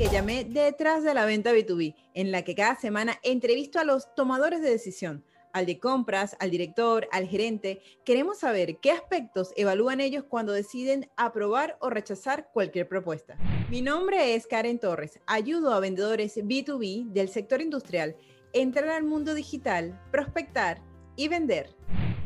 que llamé Detrás de la venta B2B, en la que cada semana entrevisto a los tomadores de decisión, al de compras, al director, al gerente. Queremos saber qué aspectos evalúan ellos cuando deciden aprobar o rechazar cualquier propuesta. Mi nombre es Karen Torres. Ayudo a vendedores B2B del sector industrial a entrar al mundo digital, prospectar y vender.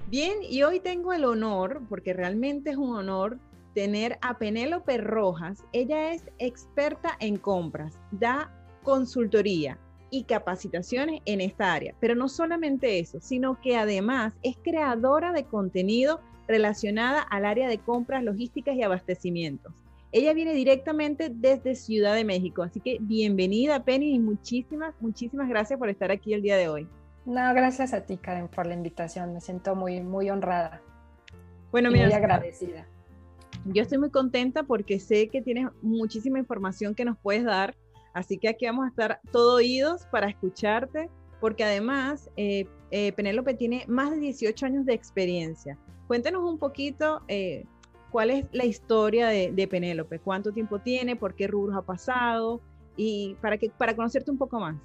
Bien, y hoy tengo el honor, porque realmente es un honor, tener a Penélope Rojas. Ella es experta en compras, da consultoría y capacitaciones en esta área. Pero no solamente eso, sino que además es creadora de contenido relacionada al área de compras, logísticas y abastecimientos. Ella viene directamente desde Ciudad de México, así que bienvenida Penny y muchísimas, muchísimas gracias por estar aquí el día de hoy. No, gracias a ti Karen por la invitación, me siento muy, muy honrada. Bueno, muy agradecida yo estoy muy contenta porque sé que tienes muchísima información que nos puedes dar, así que aquí vamos a estar todo oídos para escucharte, porque además eh, eh, Penélope tiene más de 18 años de experiencia. Cuéntanos un poquito eh, cuál es la historia de, Penélope, cuánto tiempo tiene, por qué rubros ha pasado y para, que, para conocerte un poco más.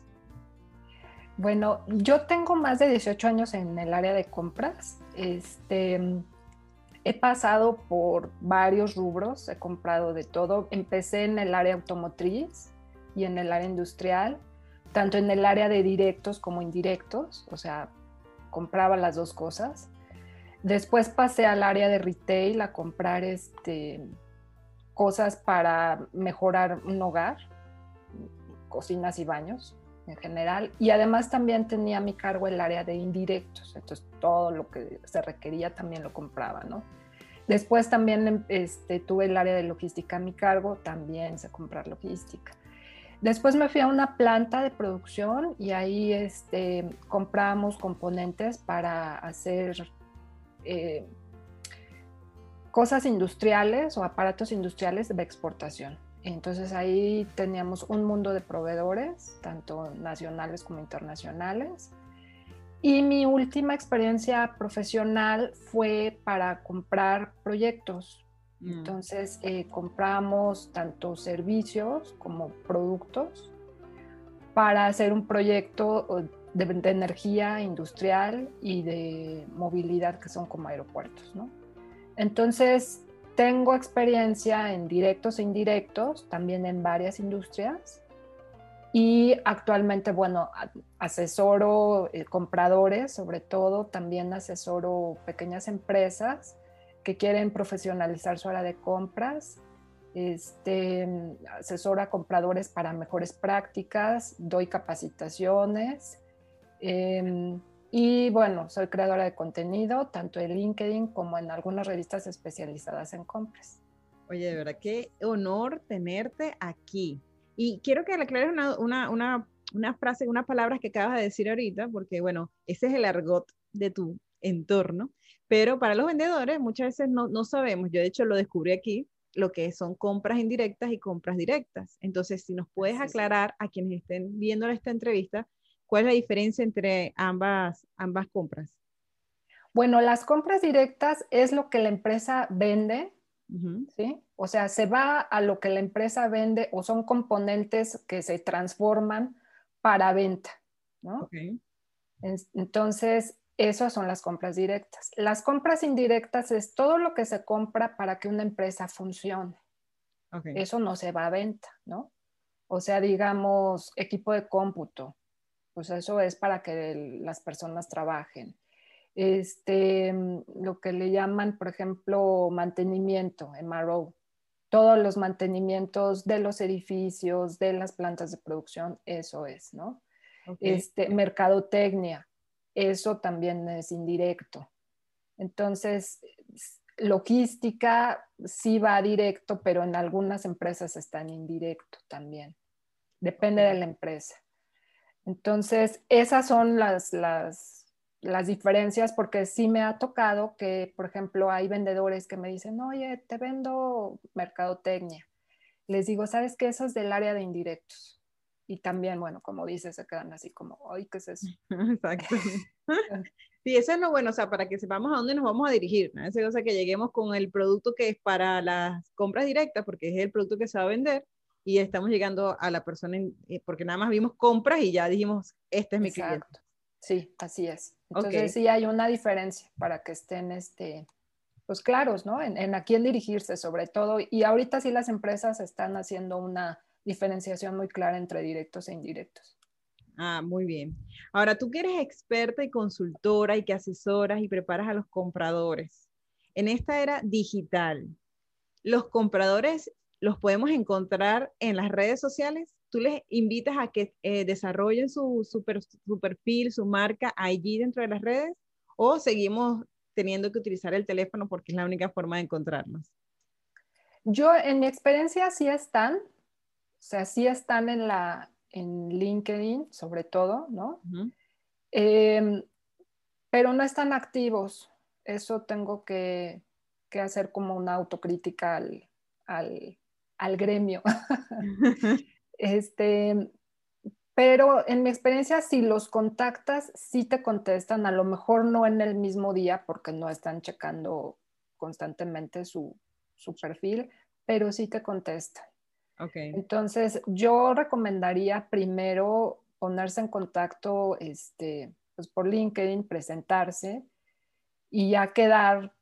Bueno, yo tengo más de 18 años en el área de compras. Este, He pasado por varios rubros, he comprado de todo. Empecé en el área automotriz y en el área industrial, tanto en el área de directos como indirectos, o sea, compraba las dos cosas. Después pasé al área de retail a comprar este, cosas para mejorar un hogar, cocinas y baños en general. Y además también tenía a mi cargo el área de indirectos, entonces todo lo que se requería también lo compraba, ¿no? Después también este, tuve el área de logística a mi cargo, también sé comprar logística. Después me fui a una planta de producción y ahí este, compramos componentes para hacer eh, cosas industriales o aparatos industriales de exportación. Entonces ahí teníamos un mundo de proveedores, tanto nacionales como internacionales. Y mi última experiencia profesional fue para comprar proyectos. Mm. Entonces eh, compramos tanto servicios como productos para hacer un proyecto de, de, energía industrial y de movilidad que son como aeropuertos. ¿no? Entonces tengo experiencia en directos e indirectos, también en varias industrias. Y actualmente, bueno, asesoro eh, compradores, sobre todo, también asesoro pequeñas empresas que quieren profesionalizar su área de compras. Este, asesoro a compradores para mejores prácticas, doy capacitaciones. Em, y bueno, soy creadora de contenido, tanto en LinkedIn como en algunas revistas especializadas en compras. Oye, de verdad, qué honor tenerte aquí. Y quiero que le aclares una, una, una, una frase, unas palabras que acabas de decir ahorita, porque bueno, ese es el argot de tu entorno, pero para los vendedores muchas veces no, no sabemos, yo de hecho lo descubrí aquí, lo que son compras indirectas y compras directas. Entonces, si nos puedes aclarar a quienes estén viendo esta entrevista, ¿Cuál es la diferencia entre ambas, ambas compras? Bueno, las compras directas es lo que la empresa vende, ¿sí? O sea, se va a lo que la empresa vende o son componentes que se transforman para venta, ¿no? Entonces, esas son las compras directas. Las compras indirectas es todo lo que se compra para que una empresa funcione. Eso no se va a venta, ¿no? O sea, digamos, equipo de cómputo, pues eso es para que las personas trabajen. Este, lo que le llaman, por ejemplo, mantenimiento, MRO, todos los mantenimientos de los edificios, de las plantas de producción, eso es, ¿no? Este, mercadotecnia, eso también es indirecto. Entonces, logística sí va directo, pero en algunas empresas está en indirecto también. Depende de la empresa. Entonces, esas son las, las, las diferencias porque sí me ha tocado que, por ejemplo, hay vendedores que me dicen, oye, te vendo mercadotecnia. Les digo, ¿sabes qué? Eso es del área de indirectos. Y también, bueno, como dices, se quedan así como, ay, ¿qué es eso? Exacto. Sí, eso es lo bueno, o sea, para que sepamos a dónde nos vamos a dirigir, ¿no? Esa cosa que lleguemos con el producto que es para las compras directas, porque es el producto que se va a vender, y estamos llegando a la persona, eh, porque nada más vimos compras y ya dijimos, este es mi cliente. Sí, así es. Entonces sí hay una diferencia para que estén, este, pues claros, ¿no? En, en a quién dirigirse sobre todo. Y ahorita sí las empresas están haciendo una diferenciación muy clara entre directos e indirectos. Ah, muy bien. Ahora, tú que eres experta y consultora y que asesoras y preparas a los compradores, en esta era digital, ¿los compradores los podemos encontrar en las redes sociales? ¿Tú les invitas a que eh, desarrollen su, su, su perfil, su marca allí dentro de las redes? ¿O seguimos teniendo que utilizar el teléfono porque es la única forma de encontrarnos? Yo, en mi experiencia, sí están, o sea, sí están en la, en LinkedIn, sobre todo, ¿no? Em, pero no están activos. Eso tengo que, hacer como una autocrítica al, gremio. este, pero en mi experiencia, si los contactas, sí te contestan, a lo mejor no en el mismo día porque no están checando constantemente su, su perfil, pero sí te contestan. Entonces, yo recomendaría primero ponerse en contacto este, pues por LinkedIn, presentarse y ya quedar,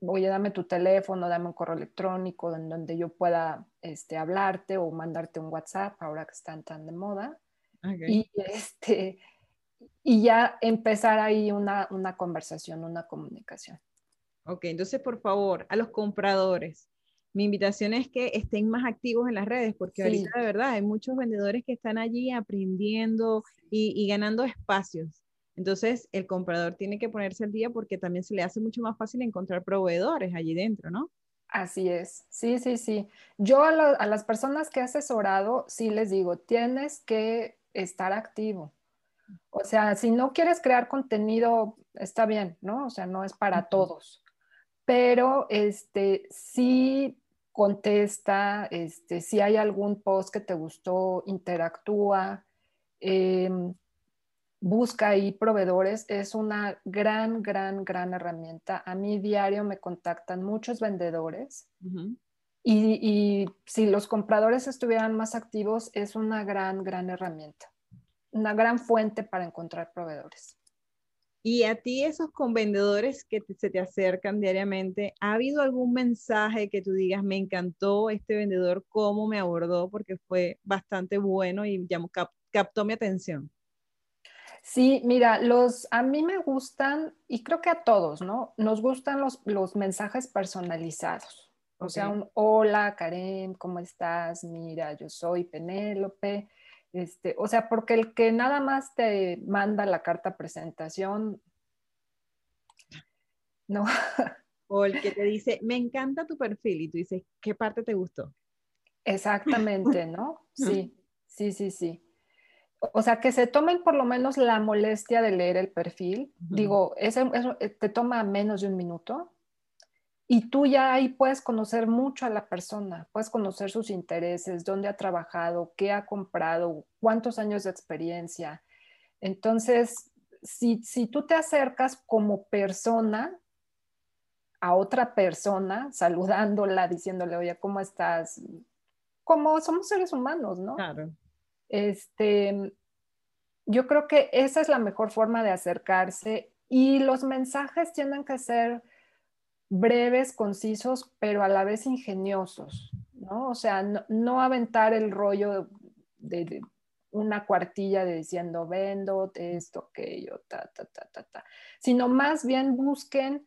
oye, dame tu teléfono, dame un correo electrónico en donde yo pueda este, hablarte o mandarte un WhatsApp ahora que están tan de moda. Y, este, y ya empezar ahí una, una conversación, una comunicación. Ok, entonces por favor, a los compradores, mi invitación es que estén más activos en las redes, porque ahorita de verdad hay muchos vendedores que están allí aprendiendo y, ganando espacios. Entonces, el comprador tiene que ponerse al día porque también se le hace mucho más fácil encontrar proveedores allí dentro, ¿no? Así es, sí, sí, sí. Yo a, a las personas que he asesorado, sí les digo, tienes que estar activo. O sea, si no quieres crear contenido, está bien, ¿no? O sea, no es para todos. Pero este, sí contesta, este, si hay algún post que te gustó, interactúa, em, busca ahí proveedores, es una gran, gran, gran herramienta. A mí diario me contactan muchos vendedores y, si los compradores estuvieran más activos, es una gran, gran herramienta, una gran fuente para encontrar proveedores. Y a ti, esos vendedores que se te acercan diariamente, ¿ha habido algún mensaje que tú digas, me encantó este vendedor, cómo me abordó, porque fue bastante bueno y captó mi atención? Sí, mira, los, a mí me gustan, y creo que a todos, ¿no? Nos gustan los, los mensajes personalizados. O sea, un hola, Karen, ¿cómo estás? Mira, yo soy Penélope este, o sea, porque el que nada más te manda la carta presentación, no. O el que te dice, me encanta tu perfil y tú dices, ¿qué parte te gustó? Exactamente, ¿no? Sí, sí, sí, sí. O sea, que se tomen por lo menos la molestia de leer el perfil. Digo, eso, eh, te toma menos de un minuto. Y tú ya ahí puedes conocer mucho a la persona, puedes conocer sus intereses, dónde ha trabajado, qué ha comprado, cuántos años de experiencia. Entonces, si, si tú te acercas como persona a otra persona, saludándola, diciéndole, oye, ¿cómo estás? Como somos seres humanos, ¿no? Claro. Este, yo creo que esa es la mejor forma de acercarse y los mensajes tienen que ser breves, concisos, pero a la vez ingeniosos, ¿no? O sea, no, aventar el rollo de, una cuartilla de diciendo vendo esto, aquello, ta, ta, ta, ta, ta, sino más bien busquen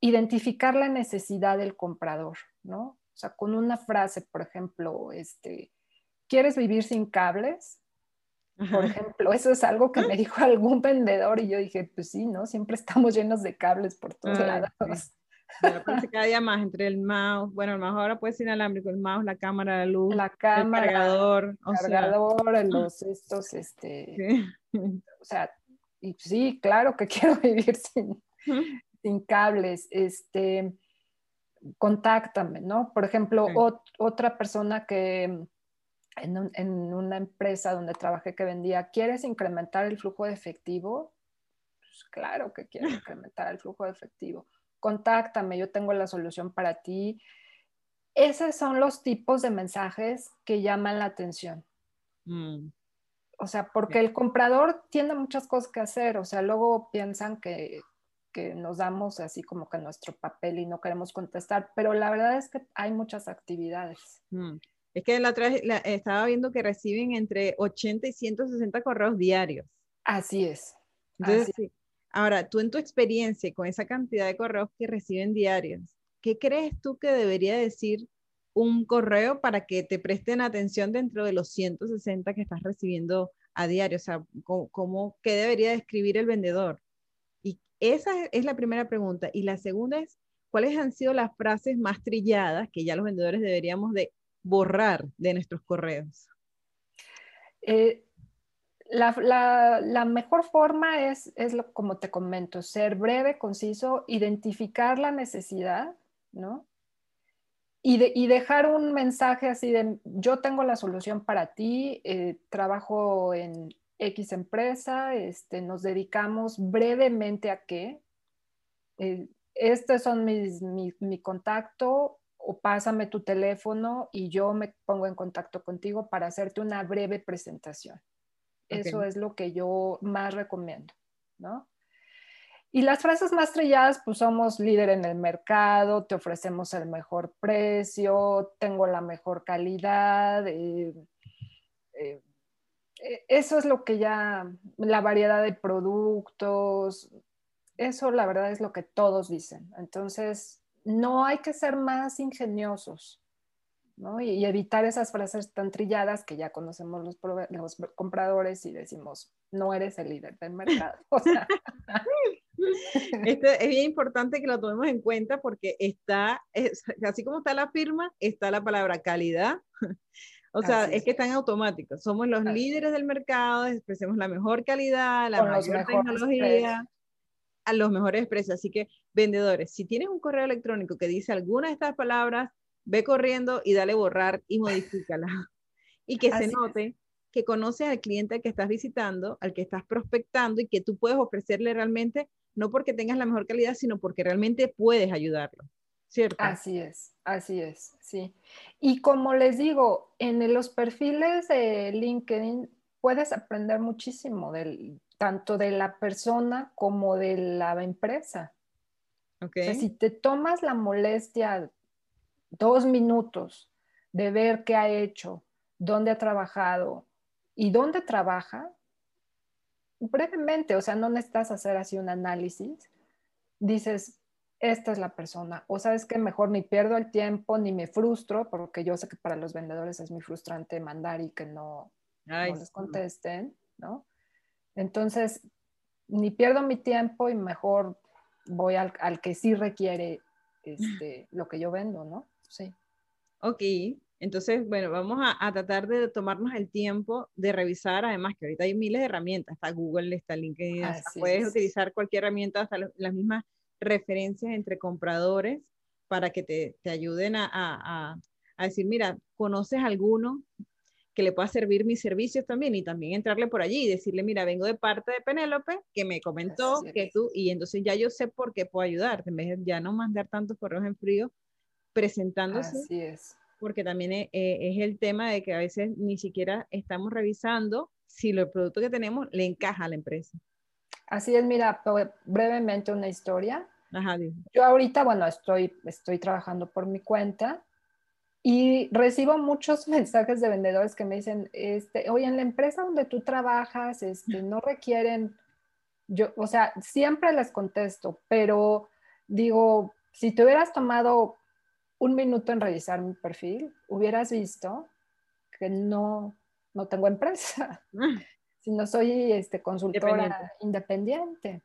identificar la necesidad del comprador, ¿no? O sea, con una frase, por ejemplo, este, ¿quieres vivir sin cables? Por ejemplo, eso es algo que me dijo algún vendedor y yo dije, pues sí, ¿no? Siempre estamos llenos de cables por todos lados. cada día más entre el mouse, bueno, el mouse ahora puede ser inalámbrico, el mouse, la cámara, la luz, la cámara, el cargador, o cargador, los estos, este, o sea, y sí, claro que quiero vivir sin, sin cables, este, contáctame, ¿no? Por ejemplo, otra persona que en, en, una empresa donde trabajé que vendía, ¿quieres incrementar el flujo de efectivo? Pues claro que quiero incrementar el flujo de efectivo contáctame, yo tengo la solución para ti. Esos son los tipos de mensajes que llaman la atención. Mm. O sea, porque el comprador tiene muchas cosas que hacer, o sea, luego piensan que, que nos damos así como que nuestro papel y no queremos contestar, pero la verdad es que hay muchas actividades. Mm. Es que la otra estaba viendo que reciben entre 80 y 160 correos diarios. Así es. Entonces, así. Ahora, tú en tu experiencia con esa cantidad de correos que reciben diarios, ¿qué crees tú que debería decir un correo para que te presten atención dentro de los 160 que estás recibiendo a diario? O sea, ¿cómo, qué debería describir el vendedor? Y esa es la primera pregunta. Y la segunda es, ¿cuáles han sido las frases más trilladas que ya los vendedores deberíamos de borrar de nuestros correos? Eh, la, mejor forma es, como te comento, ser breve, conciso, identificar la necesidad, ¿no? Y, dejar un mensaje así de, yo tengo la solución para ti, eh, trabajo en X empresa, este, nos dedicamos brevemente a qué. Eh, este son mi contacto o pásame tu teléfono y yo me pongo en contacto contigo para hacerte una breve presentación. Eso es lo que yo más recomiendo, ¿no? Y las frases más trilladas, pues somos líder en el mercado, te ofrecemos el mejor precio, tengo la mejor calidad. Eh, eh, eh, eso es lo que ya, la variedad de productos, eso la verdad es lo que todos dicen. Entonces, no hay que ser más ingeniosos. Y, evitar esas frases tan trilladas que ya conocemos los, los, compradores y decimos, no eres el líder del mercado. Esto es bien importante que lo tomemos en cuenta porque está, así como está la firma, está la palabra calidad. O sea, es. que están automáticos. Somos los líderes del mercado, expresemos la mejor calidad, la mayor tecnología, a los mejores precios. Así que, vendedores, si tienes un correo electrónico que dice alguna de estas palabras, ve corriendo y dale borrar y modifícala. Y que se note que conoces al cliente al que estás visitando, al que estás prospectando y que tú puedes ofrecerle realmente, no porque tengas la mejor calidad, sino porque realmente puedes ayudarlo. ¿Cierto? Así es, así es, sí. Y como les digo, en los perfiles de LinkedIn puedes aprender muchísimo del, tanto de la persona como de la empresa. Okay. si te tomas la molestia dos minutos de ver qué ha hecho, dónde ha trabajado y dónde trabaja, brevemente, o sea, no necesitas hacer así un análisis, dices, esta es la persona, o sabes que mejor ni pierdo el tiempo ni me frustro, porque yo sé que para los vendedores es muy frustrante mandar y que no, les contesten, ¿no? Entonces, ni pierdo mi tiempo y mejor voy al, al que sí requiere este, lo que yo vendo, ¿no? Sí. Ok, entonces, bueno, vamos a, tratar de tomarnos el tiempo de revisar, además que ahorita hay miles de herramientas, está Google, está LinkedIn, puedes utilizar cualquier herramienta, hasta las mismas referencias entre compradores para que te, te ayuden a, a, a, decir, mira, ¿conoces alguno que le pueda servir mis servicios también? Y también entrarle por allí y decirle, mira, vengo de parte de Penélope, que me comentó que tú, y entonces ya yo sé por qué puedo ayudarte, en vez de ya no mandar tantos correos en frío presentándose. Así es. Porque también es, eh, es, el tema de que a veces ni siquiera estamos revisando si el producto que tenemos le encaja a la empresa. Así es, mira, brevemente una historia. Ajá, Yo ahorita, bueno, estoy, estoy trabajando por mi cuenta y recibo muchos mensajes de vendedores que me dicen, este, oye, en la empresa donde tú trabajas, este, no requieren, yo, o sea, siempre les contesto, pero digo, si te hubieras tomado un minuto en revisar mi perfil, hubieras visto que no, no tengo empresa, sino soy este, consultora independiente.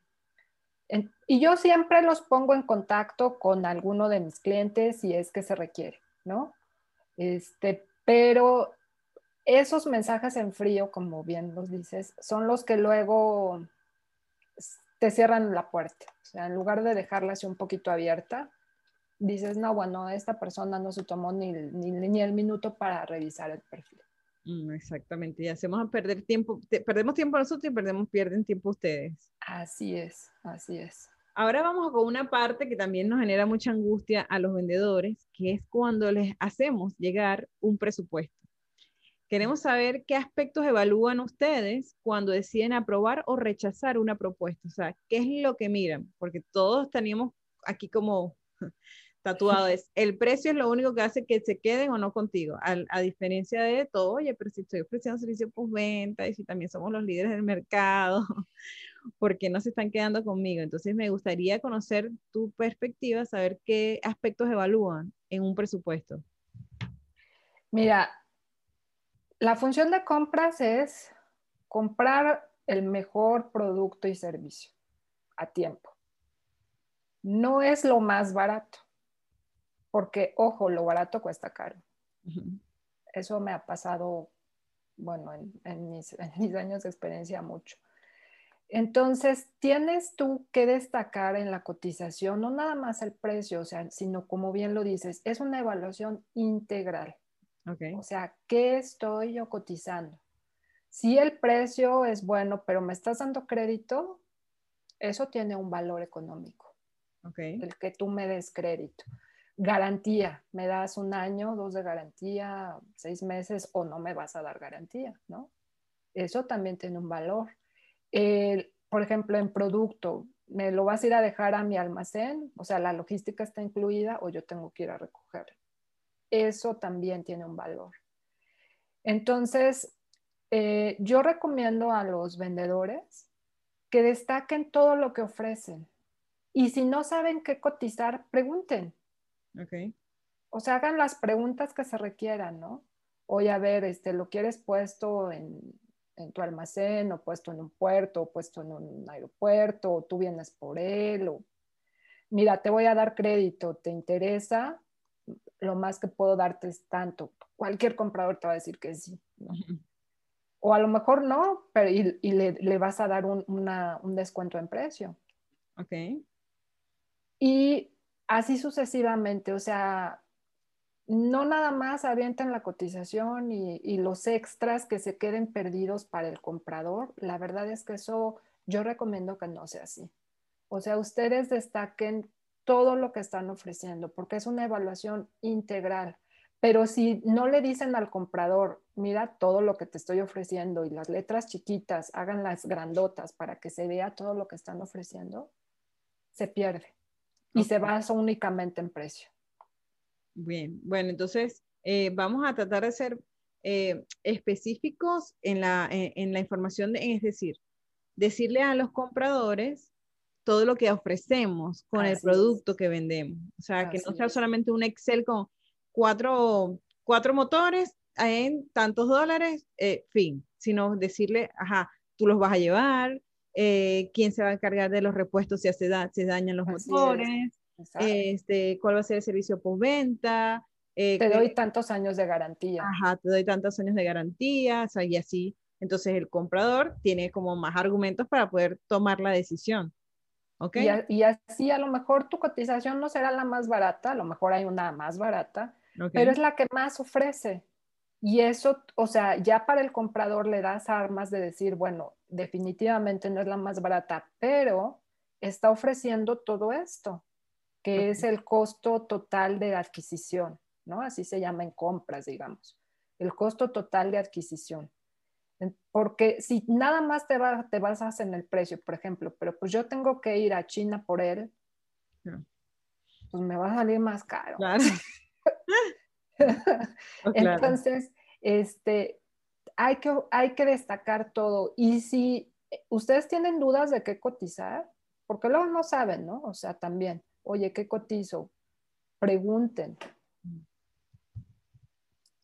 y yo siempre los pongo en contacto con alguno de mis clientes si es que se requiere, ¿no? Este, pero esos mensajes en frío, como bien los dices, son los que luego te cierran la puerta. O sea, en lugar de dejarla así un poquito abierta, dices, no, bueno, esta persona no se tomó ni, ni, ni el minuto para revisar el perfil. Mm, exactamente, y hacemos perder tiempo, perdemos tiempo nosotros y perdemos, pierden tiempo ustedes. Así es, así es. Ahora vamos con una parte que también nos genera mucha angustia a los vendedores, que es cuando les hacemos llegar un presupuesto. Queremos saber qué aspectos evalúan ustedes cuando deciden aprobar o rechazar una propuesta. O sea, ¿qué es lo que miran? Porque todos teníamos aquí como tatuado es, el precio es lo único que hace que se queden o no contigo, a, diferencia de todo, oye, pero si estoy ofreciendo servicio postventa y si también somos los líderes del mercado, ¿por qué no se están quedando conmigo? Entonces me gustaría conocer tu perspectiva, saber qué aspectos evalúan en un presupuesto. Mira, la función de compras es comprar el mejor producto y servicio a tiempo. No es lo más barato porque, ojo, lo barato cuesta caro. Eso me ha pasado, bueno, en, mis, años de experiencia mucho. Entonces, tienes tú que destacar en la cotización no nada más el precio, o sea, sino como bien lo dices, es una evaluación integral. O sea, ¿qué estoy yo cotizando? Si el precio es bueno, pero me estás dando crédito, eso tiene un valor económico. El que tú me des crédito garantía, me das un año, dos de garantía, seis meses o no me vas a dar garantía, ¿no? Eso también tiene un valor. Por ejemplo, en producto, ¿me lo vas a ir a dejar a mi almacén? O sea, la logística está incluida o yo tengo que ir a recoger. Eso también tiene un valor. Entonces, eh, yo recomiendo a los vendedores que destaquen todo lo que ofrecen. Y si no saben qué cotizar, pregunten Okay. O sea, hagan las preguntas que se requieran, ¿no? Oye, a ver, este, ¿lo quieres puesto en, tu almacén o puesto en un puerto o puesto en un aeropuerto o tú vienes por él o mira, te voy a dar crédito, ¿te interesa? Lo más que puedo darte es tanto. Cualquier comprador te va a decir que sí. O a lo mejor no, pero y, le, vas a dar un, un descuento en precio. Ok. Y así sucesivamente, o sea, no nada más avientan la cotización y, los extras que se queden perdidos para el comprador. La verdad es que eso yo recomiendo que no sea así. O sea, ustedes destaquen todo lo que están ofreciendo porque es una evaluación integral. Pero si no le dicen al comprador, mira todo lo que te estoy ofreciendo y las letras chiquitas, hagan las grandotas para que se vea todo lo que están ofreciendo, se pierde y se basa únicamente en precio. Bien, bueno, entonces eh, vamos a tratar de ser eh, específicos en la, en, la información, es decir, decirle a los compradores todo lo que ofrecemos con el producto que vendemos. O sea, que no sea solamente un Excel con cuatro, cuatro motores en tantos dólares, eh, fin, sino decirle, ajá, tú los vas a llevar, eh, quién se va a encargar de los repuestos si se, se dañan los motores, este, cuál va a ser el servicio postventa. Eh, te doy tantos años de garantía. Ajá, te doy tantos años de garantía, y así. Entonces el comprador tiene como más argumentos para poder tomar la decisión. ¿Okay? Y, así a lo mejor tu cotización no será la más barata, a lo mejor hay una más barata, pero es la que más ofrece. Y eso, o sea, ya para el comprador le das armas de decir, bueno, definitivamente no es la más barata, pero está ofreciendo todo esto, que es el costo total de adquisición, ¿no? Así se llama en compras, digamos, el costo total de adquisición. Porque si nada más te, va, te basas en el precio, por ejemplo, pero pues yo tengo que ir a China por él, pues me va a salir más caro. Claro. Oh, Entonces, este, hay, que, hay que destacar todo. Y si ustedes tienen dudas de qué cotizar, porque luego no saben, ¿no? O sea, también, oye, ¿qué cotizo? Pregunten.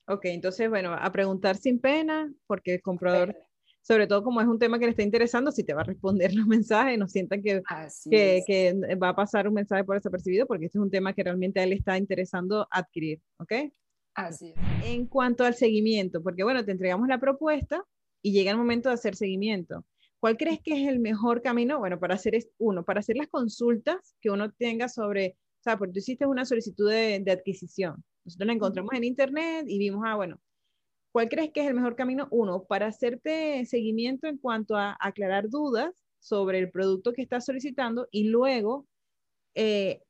Ok, entonces, bueno, a preguntar sin pena, porque el comprador sobre todo como es un tema que le está interesando, si te va a responder los mensajes, no sientan que, que, que, va a pasar un mensaje por desapercibido, porque este es un tema que realmente a él está interesando adquirir, ¿ok? Así es. En cuanto al seguimiento, porque bueno, te entregamos la propuesta y llega el momento de hacer seguimiento. ¿Cuál crees que es el mejor camino? Bueno, para hacer es, uno, para hacer las consultas que uno tenga sobre, o sea, porque tú hiciste una solicitud de, de adquisición. Nosotros la encontramos en internet y vimos, ah, bueno, ¿cuál crees que es el mejor camino? Uno, para hacerte seguimiento en cuanto a aclarar dudas sobre el producto que estás solicitando y luego eh,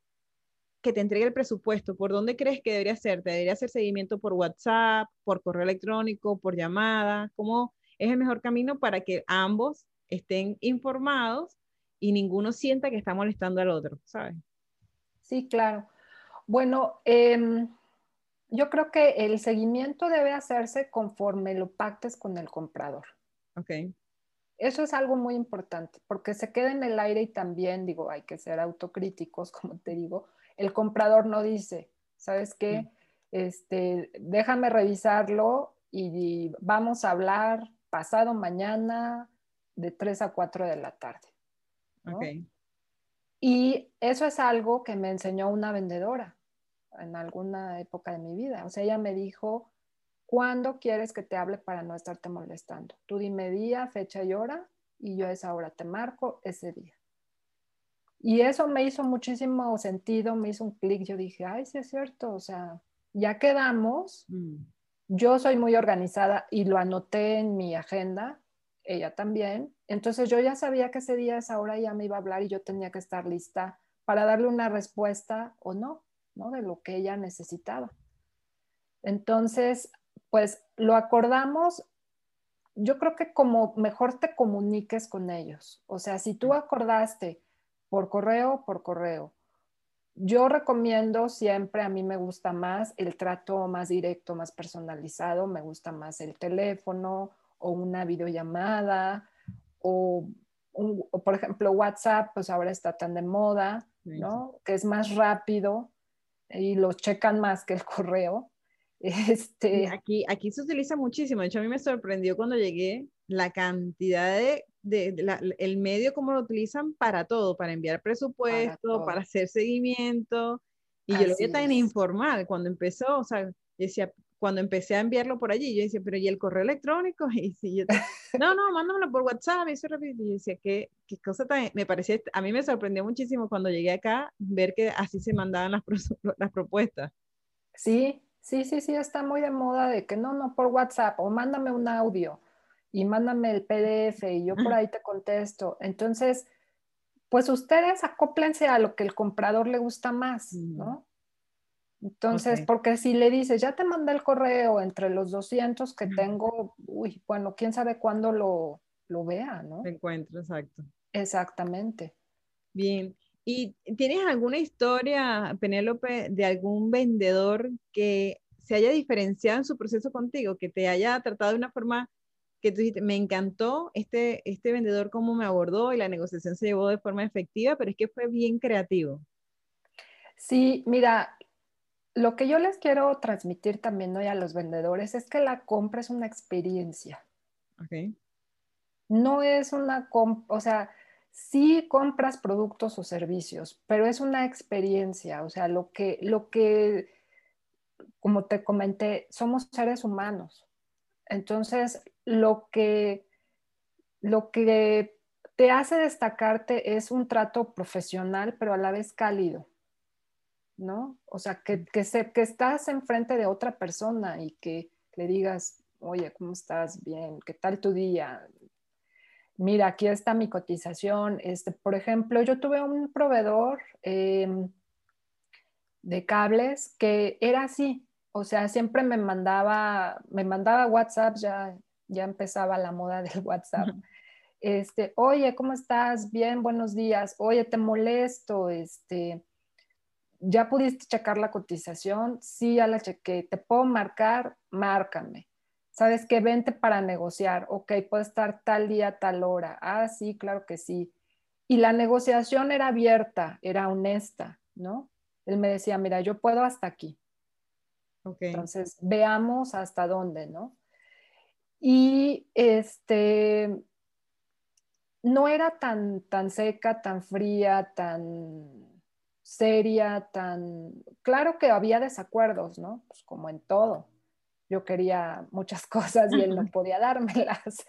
que te entregue el presupuesto. ¿Por dónde crees que debería ser? ¿Te debería hacer seguimiento por WhatsApp, por correo electrónico, por llamada? ¿Cómo es el mejor camino para que ambos estén informados y ninguno sienta que está molestando al otro, ¿sabes? Sí, claro. Bueno, em, yo creo que el seguimiento debe hacerse conforme lo pactes con el comprador. Ok. Eso es algo muy importante, porque se queda en el aire y también, digo, hay que ser autocríticos, como te digo, el comprador no dice, ¿sabes qué? Mm. Este, déjame revisarlo y vamos a hablar pasado mañana de 3 a 4 de la tarde. Y eso es algo que me enseñó una vendedora en alguna época de mi vida. O sea, ella me dijo, ¿cuándo quieres que te hable para no estarte molestando? Tú dime día, fecha y hora y yo a esa hora te marco ese día. Y eso me hizo muchísimo sentido, me hizo un clic. Yo dije, ay, sí es cierto, o sea, ya quedamos. Mm. Yo soy muy organizada y lo anoté en mi agenda ella también. Entonces yo ya sabía que ese día, esa hora ya me iba a hablar y yo tenía que estar lista para darle una respuesta o no, ¿no? De lo que ella necesitaba. Entonces, pues lo acordamos. Yo creo que como mejor te comuniques con ellos. O sea, si tú acordaste por correo, por correo. Yo recomiendo siempre, a mí me gusta más el trato más directo, más personalizado, me gusta más el teléfono o una videollamada o, por ejemplo WhatsApp, pues ahora está tan de moda, ¿no? Que es más rápido y lo checan más que el correo. Este... Aquí, aquí se utiliza muchísimo. De hecho, a mí me sorprendió cuando llegué la cantidad de, de, el medio como lo utilizan para todo, para enviar presupuesto, para, hacer seguimiento. Y yo lo vi tan informal cuando empezó, o sea, decía, cuando empecé a enviarlo por allí, yo decía, pero ¿y el correo electrónico? Y si yo, no, no, mándamelo por WhatsApp, y eso rápido. Y yo decía, ¿qué, qué cosa tan, me parecía, a mí me sorprendió muchísimo cuando llegué acá ver que así se mandaban las, las propuestas. Sí, sí, sí, sí, está muy de moda de que no, no, por WhatsApp, o mándame un audio, y mándame el PDF, y yo por ahí te contesto. Entonces, pues ustedes acóplense a lo que el comprador le gusta más, ¿no? Entonces, porque si le dices, ya te mandé el correo entre los 200 que tengo, uy, bueno, quién sabe cuándo lo, lo vea, ¿no? Se encuentra, exacto. Exactamente. Bien. ¿Y tienes alguna historia, Penélope, de algún vendedor que se haya diferenciado en su proceso contigo, que te haya tratado de una forma que tú dijiste, me encantó este, este vendedor cómo me abordó y la negociación se llevó de forma efectiva, pero es que fue bien creativo? Sí, mira, lo que yo les quiero transmitir también hoy a los vendedores es que la compra es una experiencia. Okay. No es una compra, o sea, sí compras productos o servicios, pero es una experiencia, o sea, lo que, lo que, como te comenté, somos seres humanos. Entonces, lo que, lo que te hace destacarte es un trato profesional, pero a la vez cálido. ¿No? O sea, que, que, que estás enfrente de otra persona y que le digas, oye, ¿cómo estás? Bien, ¿qué tal tu día? Mira, aquí está mi cotización. Este, por ejemplo, yo tuve un proveedor em, de cables que era así, o sea, siempre me mandaba, me mandaba WhatsApp, ya, ya empezaba la moda del WhatsApp. Este, oye, ¿cómo estás? Bien, buenos días. Oye, te molesto, este, ¿Ya pudiste checar la cotización? Sí, ya la chequé. ¿Te puedo marcar? Márcame. ¿Sabes qué? Vente para negociar. Ok, puede estar tal día, tal hora. Ah, sí, claro que sí. Y la negociación era abierta, era honesta, ¿no? Él me decía, mira, yo puedo hasta aquí. Okay. Entonces, veamos hasta dónde, ¿no? Y este, no era tan, tan seca, tan fría, tan seria, tan... Claro que había desacuerdos, ¿no? Pues como en todo. Yo quería muchas cosas y él no podía dármelas.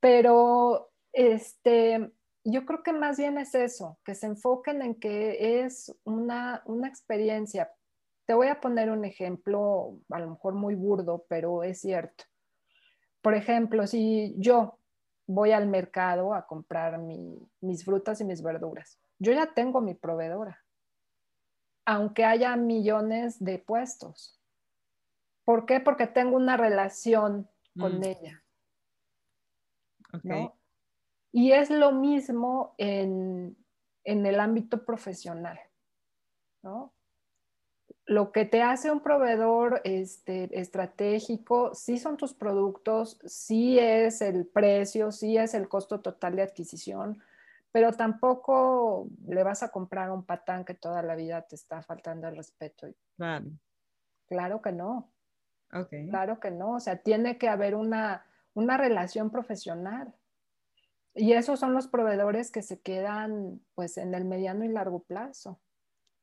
Pero este, yo creo que más bien es eso, que se enfoquen en que es una, una experiencia. Te voy a poner un ejemplo, a lo mejor muy burdo, pero es cierto. Por ejemplo, si yo voy al mercado a comprar mis frutas y mis verduras, yo ya tengo mi proveedora, aunque haya millones de puestos. ¿Por qué? Porque tengo una relación con mm. ella. ¿no? Y es lo mismo en, el ámbito profesional, ¿no? Lo que te hace un proveedor este, estratégico, sí son tus productos, sí es el precio, sí es el costo total de adquisición, pero tampoco le vas a comprar un patán que toda la vida te está faltando el respeto. Claro. Claro que no. Okay. Claro que no. O sea, tiene que haber una, una relación profesional. Y esos son los proveedores que se quedan pues en el mediano y largo plazo.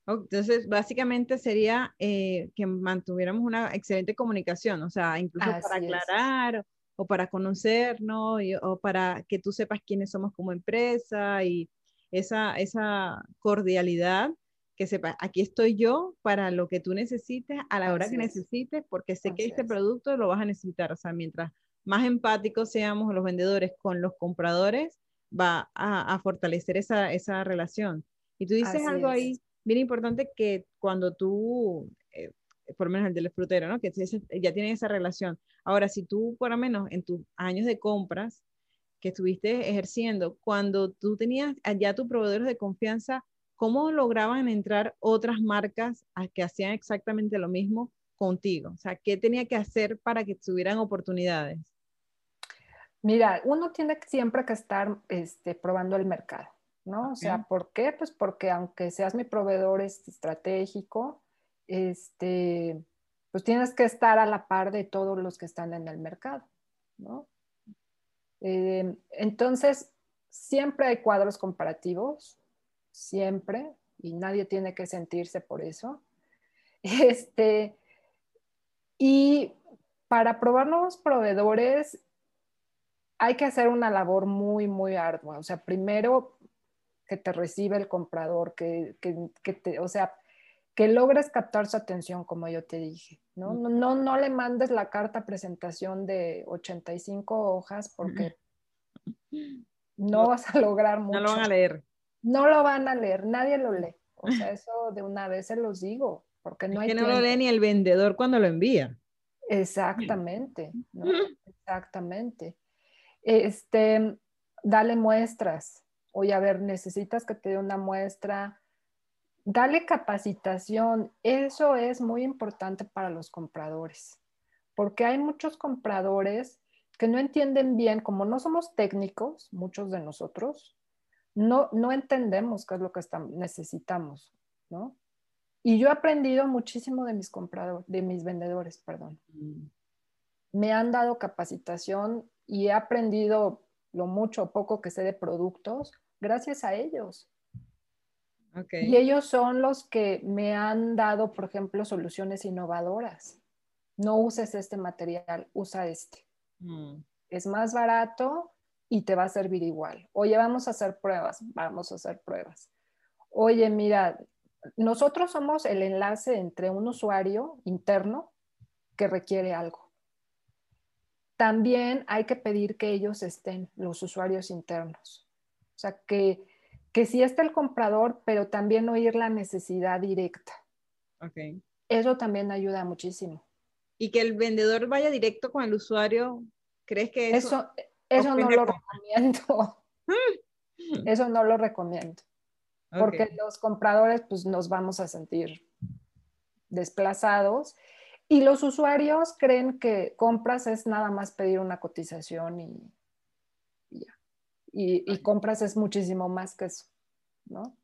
Entonces, básicamente sería eh, que mantuviéramos una excelente comunicación, o sea, incluso para aclarar o, para conocernos o para que tú sepas quiénes somos como empresa y esa, esa cordialidad, que sepa, aquí estoy yo para lo que tú necesites a la hora que necesites, porque sé que este producto lo vas a necesitar, o sea, mientras más empáticos seamos los vendedores con los compradores, va a, fortalecer esa, esa, relación. Y tú dices algo ahí bien importante que cuando tú, por lo menos el del frutero, ¿no? Que ya tienen esa relación. Ahora, si tú, por lo menos en tus años de compras que estuviste ejerciendo, cuando tú tenías allá tus proveedores de confianza, ¿cómo lograban entrar otras marcas a que hacían exactamente lo mismo contigo? O sea, ¿qué tenía que hacer para que tuvieran oportunidades? Mira, uno tiene siempre que estar este, probando el mercado, ¿no? O sea, ¿por qué? Pues porque aunque seas mi proveedor estratégico, este, pues tienes que estar a la par de todos los que están en el mercado, ¿no? Eh, entonces, siempre hay cuadros comparativos, siempre, y nadie tiene que sentirse por eso. Este, y para probar nuevos proveedores, hay que hacer una labor muy, muy ardua. O sea, primero que te recibe el comprador, que, que, te, o sea, que logres captar su atención, como yo te dije. ¿no? No, no, le mandes la carta presentación de 85 hojas porque no, vas a lograr mucho. No lo van a leer. No lo van a leer, nadie lo lee. O sea, eso de una vez se los digo, porque no hay que no lo lee ni el vendedor cuando lo envía. Exactamente, ¿no? exactamente este, dale muestras. Oye, a ver, necesitas que te dé una muestra. Dale capacitación. Eso es muy importante para los compradores, porque hay muchos compradores que no entienden bien, como no somos técnicos, muchos de nosotros, no, no entendemos qué es lo que necesitamos, ¿no? Y yo he aprendido muchísimo de mis compradores, de mis vendedores, perdón. Mm. Me han dado capacitación y he aprendido lo mucho o poco que sé de productos gracias a ellos. Y ellos son los que me han dado, por ejemplo, soluciones innovadoras. No uses este material, usa este. Mm. Es más barato y te va a servir igual. Oye, vamos a hacer pruebas, vamos a hacer pruebas. Oye, mira, nosotros somos el enlace entre un usuario interno que requiere algo también hay que pedir que ellos estén, los usuarios internos. O sea, que, que sí esté el comprador, pero también oír la necesidad directa. Okay. Eso también ayuda muchísimo. Y que el vendedor vaya directo con el usuario, ¿crees que eso? Eso, no lo recomiendo. eso no lo recomiendo. Porque los compradores, pues nos vamos a sentir desplazados y los usuarios creen que compras es nada más pedir una cotización y. Y, compras es muchísimo más que eso, ¿no?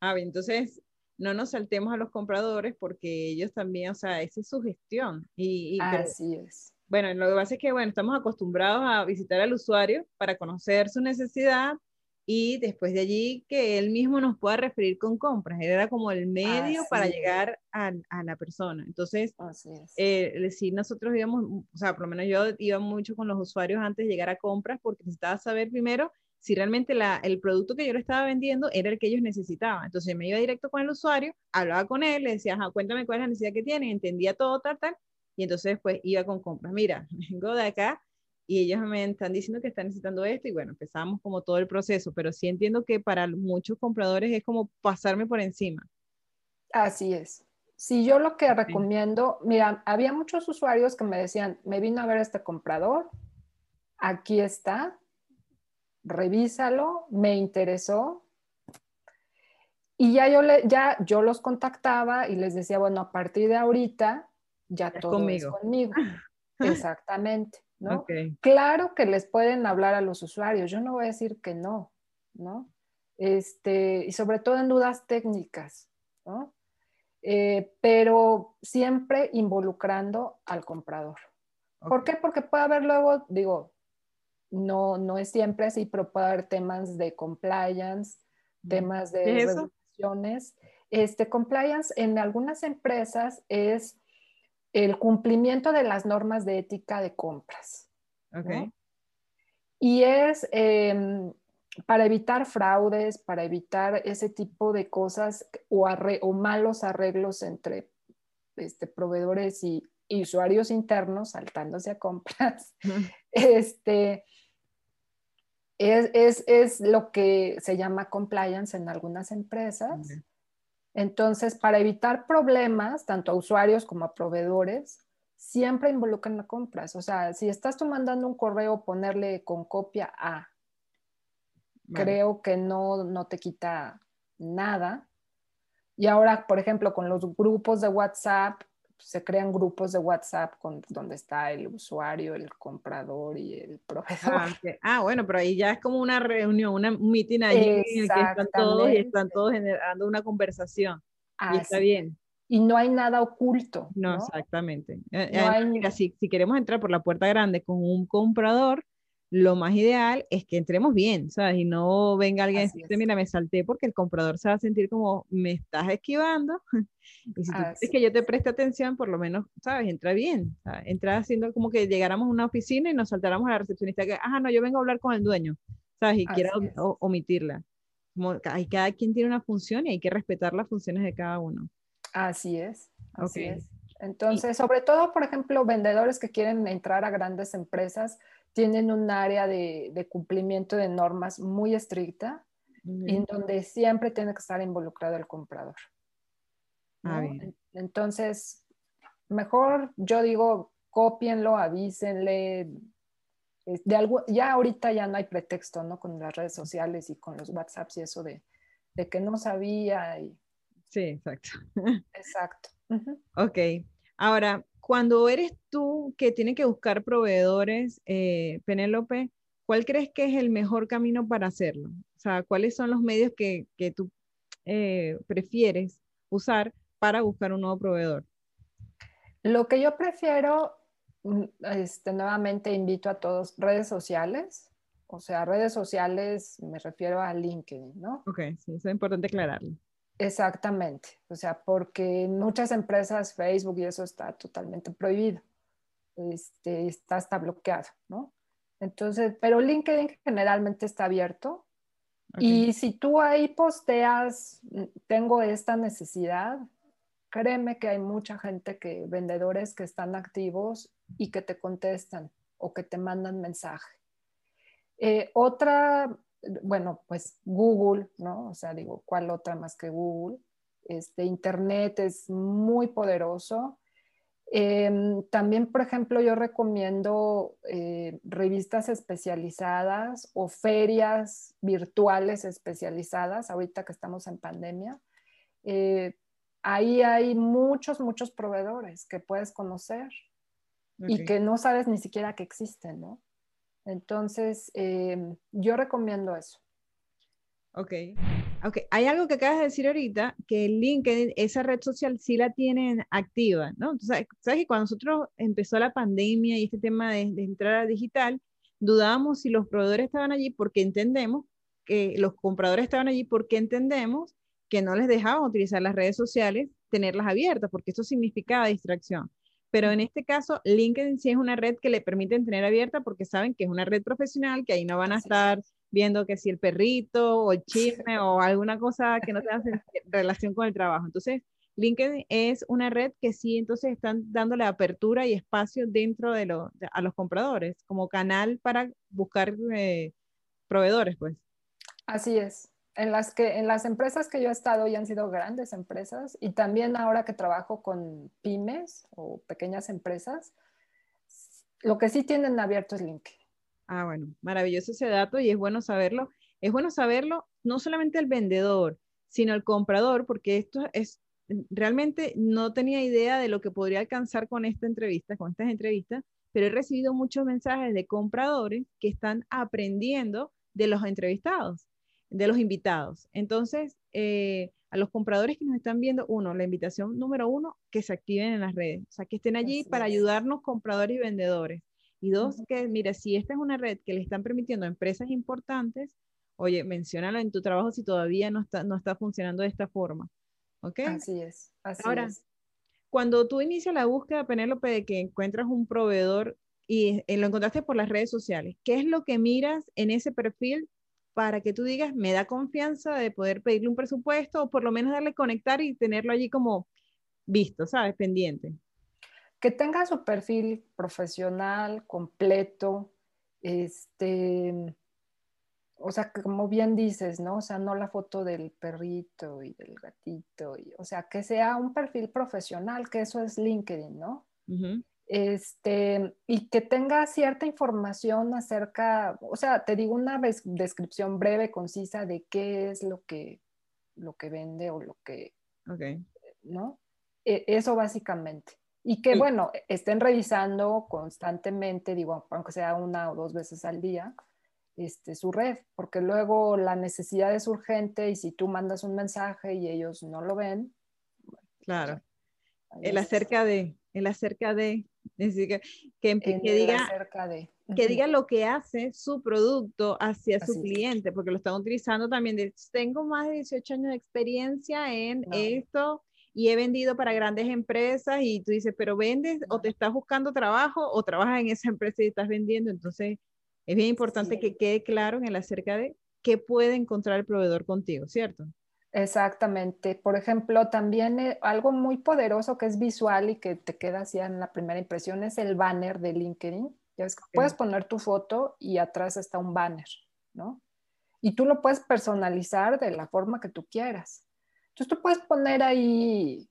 Ah, bien, entonces no nos saltemos a los compradores porque ellos también, o sea, esa es su gestión. Y, Así es. Bueno, lo que pasa es que, bueno, estamos acostumbrados a visitar al usuario para conocer su necesidad y después de allí que él mismo nos pueda referir con compras. Él era como el medio para llegar a, a, la persona. Entonces, eh, si nosotros íbamos, o sea, por lo menos yo iba mucho con los usuarios antes de llegar a compras porque necesitaba saber primero si realmente la, el producto que yo le estaba vendiendo era el que ellos necesitaban. Entonces me iba directo con el usuario, hablaba con él, le decía, cuéntame cuál es la necesidad que tienen, entendía todo, tal, tal, y entonces después iba con compras. Mira, vengo de acá y ellos me están diciendo que están necesitando esto y bueno, empezamos como todo el proceso, pero sí entiendo que para muchos compradores es como pasarme por encima. Así es. Si yo lo que recomiendo, mira, había muchos usuarios que me decían, me vino a ver este comprador, aquí está, revísalo, me interesó. Y ya yo, le, ya yo los contactaba y les decía, bueno, a partir de ahorita ya todo conmigo. es conmigo. Exactamente. ¿No? Claro que les pueden hablar a los usuarios, yo no voy a decir que no, ¿no? Este, y sobre todo en dudas técnicas, ¿no? Eh, pero siempre involucrando al comprador. ¿Por qué? Porque puede haber luego, digo, no, no es siempre así, pero puede haber temas de compliance, temas de regulaciones. Este compliance en algunas empresas es el cumplimiento de las normas de ética de compras. Y es em, para evitar fraudes, para evitar ese tipo de cosas o, o malos arreglos entre este, proveedores y, usuarios internos saltándose a compras. este, es, es, lo que se llama compliance en algunas empresas. Entonces, para evitar problemas, tanto a usuarios como a proveedores, siempre involucran las compras. O sea, si estás tú mandando un correo, ponerle con copia a, creo que no, no te quita nada. Y ahora, por ejemplo, con los grupos de WhatsApp, se crean grupos de WhatsApp con, donde está el usuario, el comprador y el proveedor. Ah, ah bueno, pero ahí ya es como una reunión, una, un meeting ahí en el que están todos y están todos generando una conversación. y está bien. Y no hay nada oculto. No, exactamente. Eh, eh, si, si queremos entrar por la puerta grande con un comprador, lo más ideal es que entremos bien, ¿sabes? Y no venga alguien y decirte, mira, me salté porque el comprador se va a sentir como, me estás esquivando. y si tú quieres que yo te preste atención, por lo menos, ¿sabes? Entra bien. Entra haciendo como que llegáramos a una oficina y nos saltáramos a la recepcionista que, ajá, no, yo vengo a hablar con el dueño, ¿sabes? Y quiero omitirla. Como, hay, cada quien tiene una función y hay que respetar las funciones de cada uno. Así es. Así es. Entonces, sobre todo, por ejemplo, vendedores que quieren entrar a grandes empresas, tienen un área de, cumplimiento de normas muy estricta, en donde siempre tiene que estar involucrado el comprador. Ah, Entonces, mejor yo digo, cópienlo, avísenle. De algo, ya ahorita ya no hay pretexto, ¿no? Con las redes sociales y con los WhatsApps y eso de, que no sabía. Y... Sí, exacto. Exacto. Ok. Ahora, cuando eres tú que tiene que buscar proveedores, eh, Penélope, ¿cuál crees que es el mejor camino para hacerlo? O sea, ¿cuáles son los medios que, tú eh, prefieres usar para buscar un nuevo proveedor? Lo que yo prefiero, mm, este, nuevamente invito a todos, redes sociales. O sea, redes sociales me refiero a LinkedIn, ¿no? Ok, sí, eso es importante aclararlo. Exactamente, o sea, porque en muchas empresas Facebook y eso está totalmente prohibido, este, está hasta bloqueado, ¿no? Entonces, pero LinkedIn generalmente está abierto y si tú ahí posteas, tengo esta necesidad, créeme que hay mucha gente que, vendedores que están activos y que te contestan o que te mandan mensaje. Eh, otra bueno, pues Google, ¿no? O sea, digo, ¿cuál otra más que Google? Este, Internet es muy poderoso. Em, también, por ejemplo, yo recomiendo eh, revistas especializadas o ferias virtuales especializadas, ahorita que estamos en pandemia. Eh, ahí hay muchos, muchos proveedores que puedes conocer y que no sabes ni siquiera que existen, ¿no? Entonces, em, yo recomiendo eso. Ok. Ok, hay algo que acabas de decir ahorita, que LinkedIn, esa red social sí la tienen activa, ¿no? Entonces, sabes que cuando nosotros empezó la pandemia y este tema de, de entrar a digital, dudábamos si los proveedores estaban allí porque entendemos que los compradores estaban allí porque entendemos que no les dejaban utilizar las redes sociales, tenerlas abiertas, porque eso significaba distracción. Pero en este caso, LinkedIn sí es una red que le permiten tener abierta porque saben que es una red profesional, que ahí no van a estar viendo que si el perrito o el chisme o alguna cosa que no tenga relación con el trabajo. Entonces, LinkedIn es una red que sí, entonces están dándole apertura y espacio dentro de, lo, a los compradores, como canal para buscar eh, proveedores, pues. Así es. En las, que, en las empresas que yo he estado ya han sido grandes empresas y también ahora que trabajo con pymes o pequeñas empresas, lo que sí tienen abierto es LinkedIn. Ah, bueno, maravilloso ese dato y es bueno saberlo. Es bueno saberlo no solamente el vendedor, sino el comprador, porque esto es realmente no tenía idea de lo que podría alcanzar con esta entrevista, con estas entrevistas, pero he recibido muchos mensajes de compradores que están aprendiendo de los entrevistados, de los invitados. Entonces, eh, a los compradores que nos están viendo, uno, la invitación número uno, que se activen en las redes, o sea, que estén allí para ayudarnos compradores y vendedores. Y dos, que mira, si esta es una red que le están permitiendo a empresas importantes, oye, menciónalo en tu trabajo si todavía no está, no está funcionando de esta forma. ¿Ok? Así es. Así Ahora, cuando tú inicias la búsqueda, Penélope, de que encuentras un proveedor y eh, lo encontraste por las redes sociales, ¿qué es lo que miras en ese perfil para que tú digas, me da confianza de poder pedirle un presupuesto o por lo menos darle conectar y tenerlo allí como visto, ¿sabes? Pendiente que tenga su perfil profesional completo, este, o sea, como bien dices, ¿no? O sea, no la foto del perrito y del gatito, y, o sea, que sea un perfil profesional, que eso es LinkedIn, ¿no? Este, y que tenga cierta información acerca, o sea, te digo una descripción breve, concisa de qué es lo que, lo que vende o lo que, ¿no? E, eso básicamente. Y que, bueno, estén revisando constantemente, digo, aunque sea una o dos veces al día, este, su red, porque luego la necesidad es urgente y si tú mandas un mensaje y ellos no lo ven. Claro. El acerca de, el acerca de, decir, que, que, diga, de. que diga lo que hace su producto hacia su cliente, porque lo están utilizando también de, tengo más de 18 años de experiencia en esto, y he vendido para grandes empresas y tú dices, pero vendes o te estás buscando trabajo o trabajas en esa empresa y estás vendiendo. Entonces, es bien importante que quede claro en el acerca de qué puede encontrar el proveedor contigo, ¿cierto? Exactamente. Por ejemplo, también eh, algo muy poderoso que es visual y que te queda así en la primera impresión es el banner de LinkedIn. Ya ves, puedes poner tu foto y atrás está un banner, ¿no? Y tú lo puedes personalizar de la forma que tú quieras. Entonces tú puedes poner ahí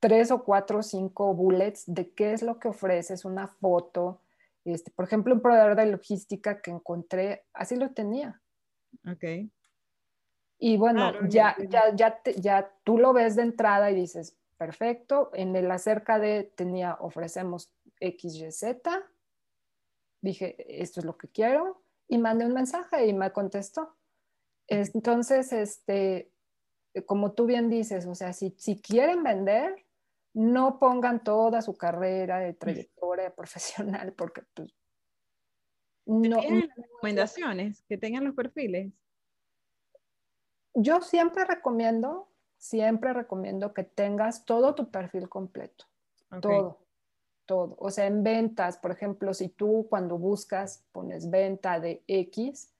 tres o cuatro o cinco bullets de qué es lo que ofreces, una foto. Este, por ejemplo, un proveedor de logística que encontré, así lo tenía. Ok. Y bueno, ya, ya, ya, ya tú lo ves de entrada y dices, perfecto, en el acerca de tenía, ofrecemos XYZ, dije, esto es lo que quiero, y mandé un mensaje y me contestó. Entonces, este, como tú bien dices, o sea, si, si quieren vender, no pongan toda su carrera de trayectoria profesional porque pues no recomendaciones que tengan los perfiles. Yo siempre recomiendo, siempre recomiendo que tengas todo tu perfil completo. Todo, todo. O sea, en ventas, por ejemplo, si tú cuando buscas pones venta de X,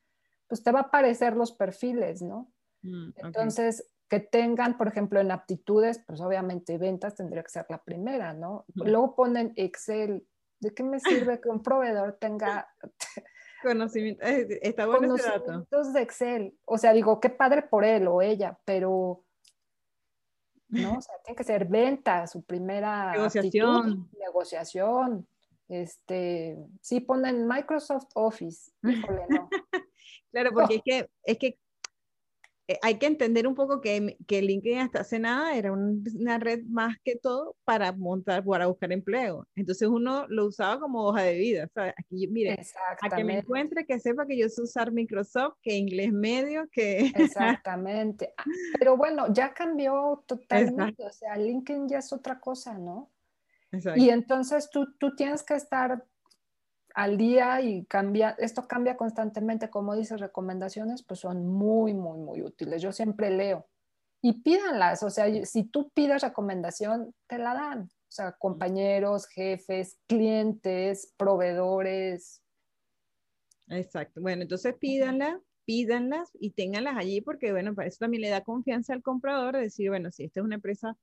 pues te va a aparecer los perfiles, ¿no? Mm, Entonces, que tengan, por ejemplo, en aptitudes, pues obviamente ventas tendría que ser la primera, ¿no? Luego ponen Excel. ¿De qué me sirve que un proveedor tenga conocimiento? Eh, está bueno ese dato. de Excel. O sea, digo, qué padre por él o ella, pero ¿no? O sea, tiene que ser venta, su primera negociación. negociación. Este, sí ponen Microsoft Office. Híjole, no. claro, porque es que es que hay que entender un poco que, que LinkedIn hasta hace nada era una red más que todo para montar, para buscar empleo. Entonces uno lo usaba como hoja de vida. ¿sabes? Aquí, mire, a que me encuentre, que sepa que yo sé usar Microsoft, que inglés medio, que... Exactamente. Ah, pero bueno, ya cambió totalmente. O sea, LinkedIn ya es otra cosa, ¿no? Exacto. Y entonces tú, tú tienes que estar al día y cambia, esto cambia constantemente, como dices, recomendaciones, pues son muy, muy, muy útiles. Yo siempre leo y pídanlas, o sea, si tú pides recomendación, te la dan. O sea, compañeros, jefes, clientes, proveedores. Exacto. Bueno, entonces pídanlas, pídanlas y ténganlas allí porque, bueno, para eso también le da confianza al comprador de decir, bueno, si esta es una empresa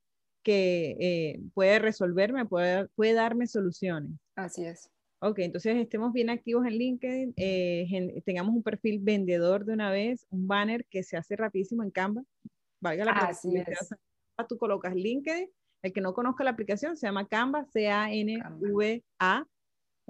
que eh, puede resolverme, puede, puede darme soluciones. Así es. Ok, entonces estemos bien activos en LinkedIn, eh, tengamos un perfil vendedor de una vez, un banner que se hace rapidísimo en Canva. Valga la Así Tú colocas LinkedIn, el que no conozca la aplicación se llama Canva, C-A-N-V-A,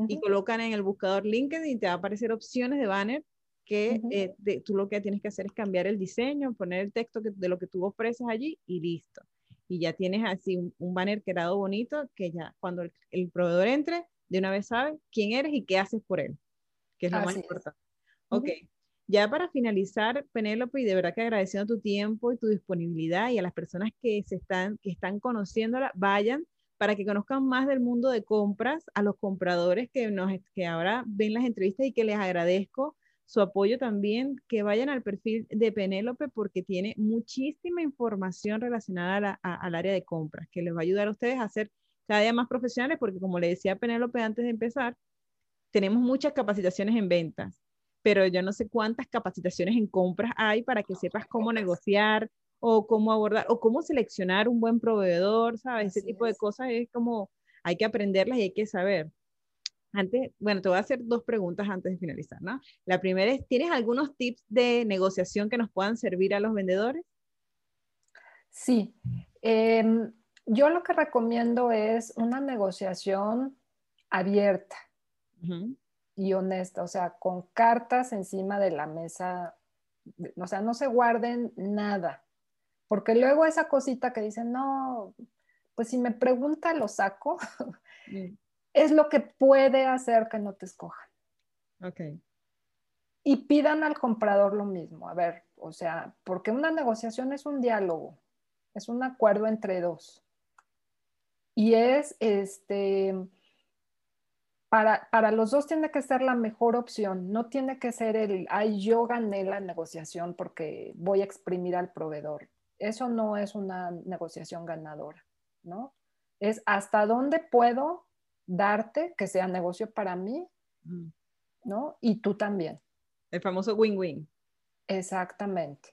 y colocan en el buscador LinkedIn y te va a aparecer opciones de banner que eh, tú lo que tienes que hacer es cambiar el diseño, poner el texto de lo que tú ofreces allí y listo. Y ya tienes así un, banner quedado bonito que ya cuando el proveedor entre, de una vez sabes quién eres y qué haces por él, que es lo más importante. Ok, ya para finalizar, Penélope, y de verdad que agradeciendo tu tiempo y tu disponibilidad y a las personas que, se están, que están conociéndola, vayan para que conozcan más del mundo de compras, a los compradores que, nos, que ahora ven las entrevistas y que les agradezco su apoyo también, que vayan al perfil de Penélope porque tiene muchísima información relacionada al área de compras, que les va a ayudar a ustedes a hacer cada día más profesionales, porque como le decía Penélope antes de empezar, tenemos muchas capacitaciones en ventas, pero yo no sé cuántas capacitaciones en compras hay para que sepas cómo negociar o cómo abordar o cómo seleccionar un buen proveedor, ¿sabes? Ese tipo de cosas es como hay que aprenderlas y hay que saber. Antes, bueno, te voy a hacer dos preguntas antes de finalizar, ¿no? La primera es, ¿tienes algunos tips de negociación que nos puedan servir a los vendedores? Sí. Eh, yo lo que recomiendo es una negociación abierta y honesta, o sea, con cartas encima de la mesa, o sea, no se guarden nada, porque luego esa cosita que dicen, no, pues si me pregunta lo saco, mm. es lo que puede hacer que no te escojan. Ok. Y pidan al comprador lo mismo, a ver, o sea, porque una negociación es un diálogo, es un acuerdo entre dos. Y es, este, para, para, los dos tiene que ser la mejor opción, no tiene que ser el, ay, yo gané la negociación porque voy a exprimir al proveedor. Eso no es una negociación ganadora, ¿no? Es hasta dónde puedo darte que sea negocio para mí. ¿no? Y tú también. El famoso win-win. Exactamente.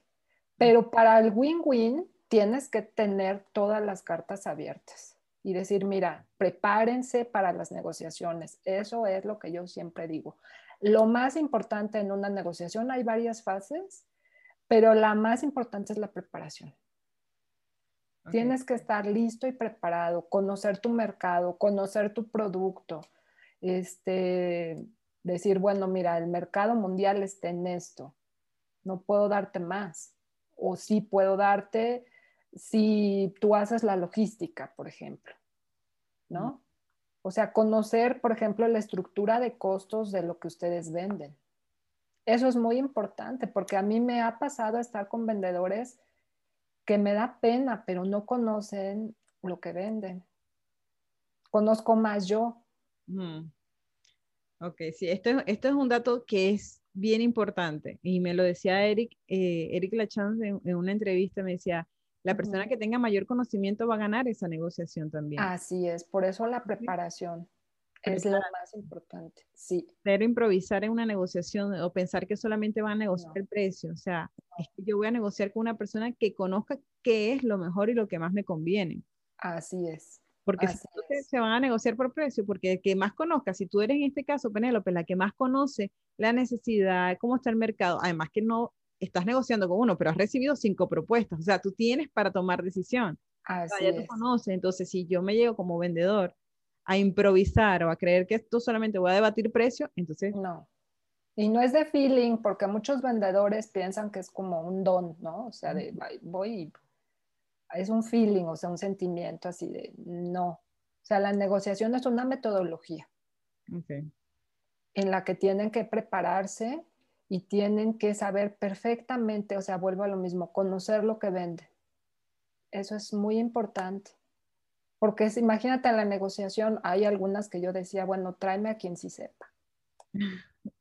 Pero para el win-win tienes que tener todas las cartas abiertas y decir, mira, prepárense para las negociaciones. Eso es lo que yo siempre digo. Lo más importante en una negociación, hay varias fases, pero la más importante es la preparación. Tienes que estar listo y preparado, conocer tu mercado, conocer tu producto, este, decir, bueno, mira, el mercado mundial está en esto, no puedo darte más, o sí puedo darte si tú haces la logística, por ejemplo, ¿no? O sea, conocer, por ejemplo, la estructura de costos de lo que ustedes venden. Eso es muy importante porque a mí me ha pasado estar con vendedores que me da pena, pero no conocen lo que venden. Conozco más yo. Ok, sí, esto, esto es un dato que es bien importante y me lo decía Eric, eh, Eric Lachance en, una entrevista, me decía, la persona que tenga mayor conocimiento va a ganar esa negociación también. Así es, por eso la preparación es lo más importante. Sí. Pero improvisar en una negociación o pensar que solamente van a negociar el precio, o sea, es que yo voy a negociar con una persona que conozca qué es lo mejor y lo que más me conviene. Así es. Porque si se van a negociar por precio, porque el que más conozca, si tú eres en este caso, Penélope, la que más conoce la necesidad, cómo está el mercado, además que no estás negociando con uno, pero has recibido cinco propuestas, o sea, tú tienes para tomar decisión. Así ya te conoces, entonces si yo me llego como vendedor a improvisar o a creer que esto solamente voy a debatir precio, entonces no. Y no es de feeling, porque muchos vendedores piensan que es como un don, ¿no? O sea, de voy es un feeling, o sea, un sentimiento así de no. O sea, la negociación es una metodología en la que tienen que prepararse y tienen que saber perfectamente, o sea, vuelvo a lo mismo, conocer lo que venden. Eso es muy importante. Porque imagínate en la negociación, hay algunas que yo decía, bueno, tráeme a quien sí sepa.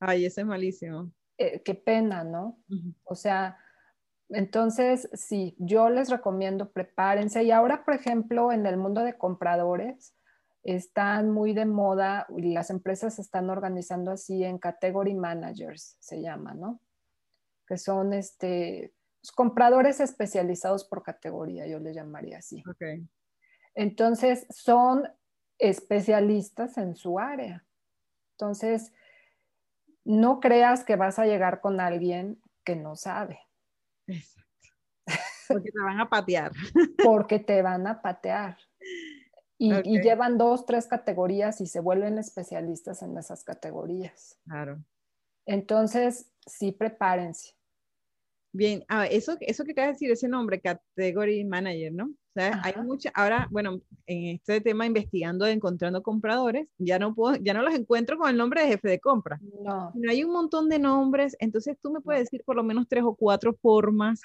Ay, ese es malísimo. Eh, qué pena, ¿no? O sea, entonces, sí, yo les recomiendo prepárense. Y ahora, por ejemplo, en el mundo de compradores, están muy de moda y las empresas se están organizando así en category managers, se llama, ¿no? Que son este, pues, compradores especializados por categoría, yo les llamaría así. Okay. Entonces, son especialistas en su área. Entonces, no creas que vas a llegar con alguien que no sabe. Exacto. Porque te van a patear. Porque te van a patear. Y, y, llevan dos, tres categorías y se vuelven especialistas en esas categorías. Claro. Entonces, sí, prepárense. Bien, ah, eso, eso que acabas de decir, ese nombre, Category Manager, ¿no? O sea, hay mucha, ahora, bueno, en este tema investigando, encontrando compradores, ya no puedo, ya no los encuentro con el nombre de jefe de compra. No. no hay un montón de nombres, entonces tú me puedes decir por lo menos tres o cuatro formas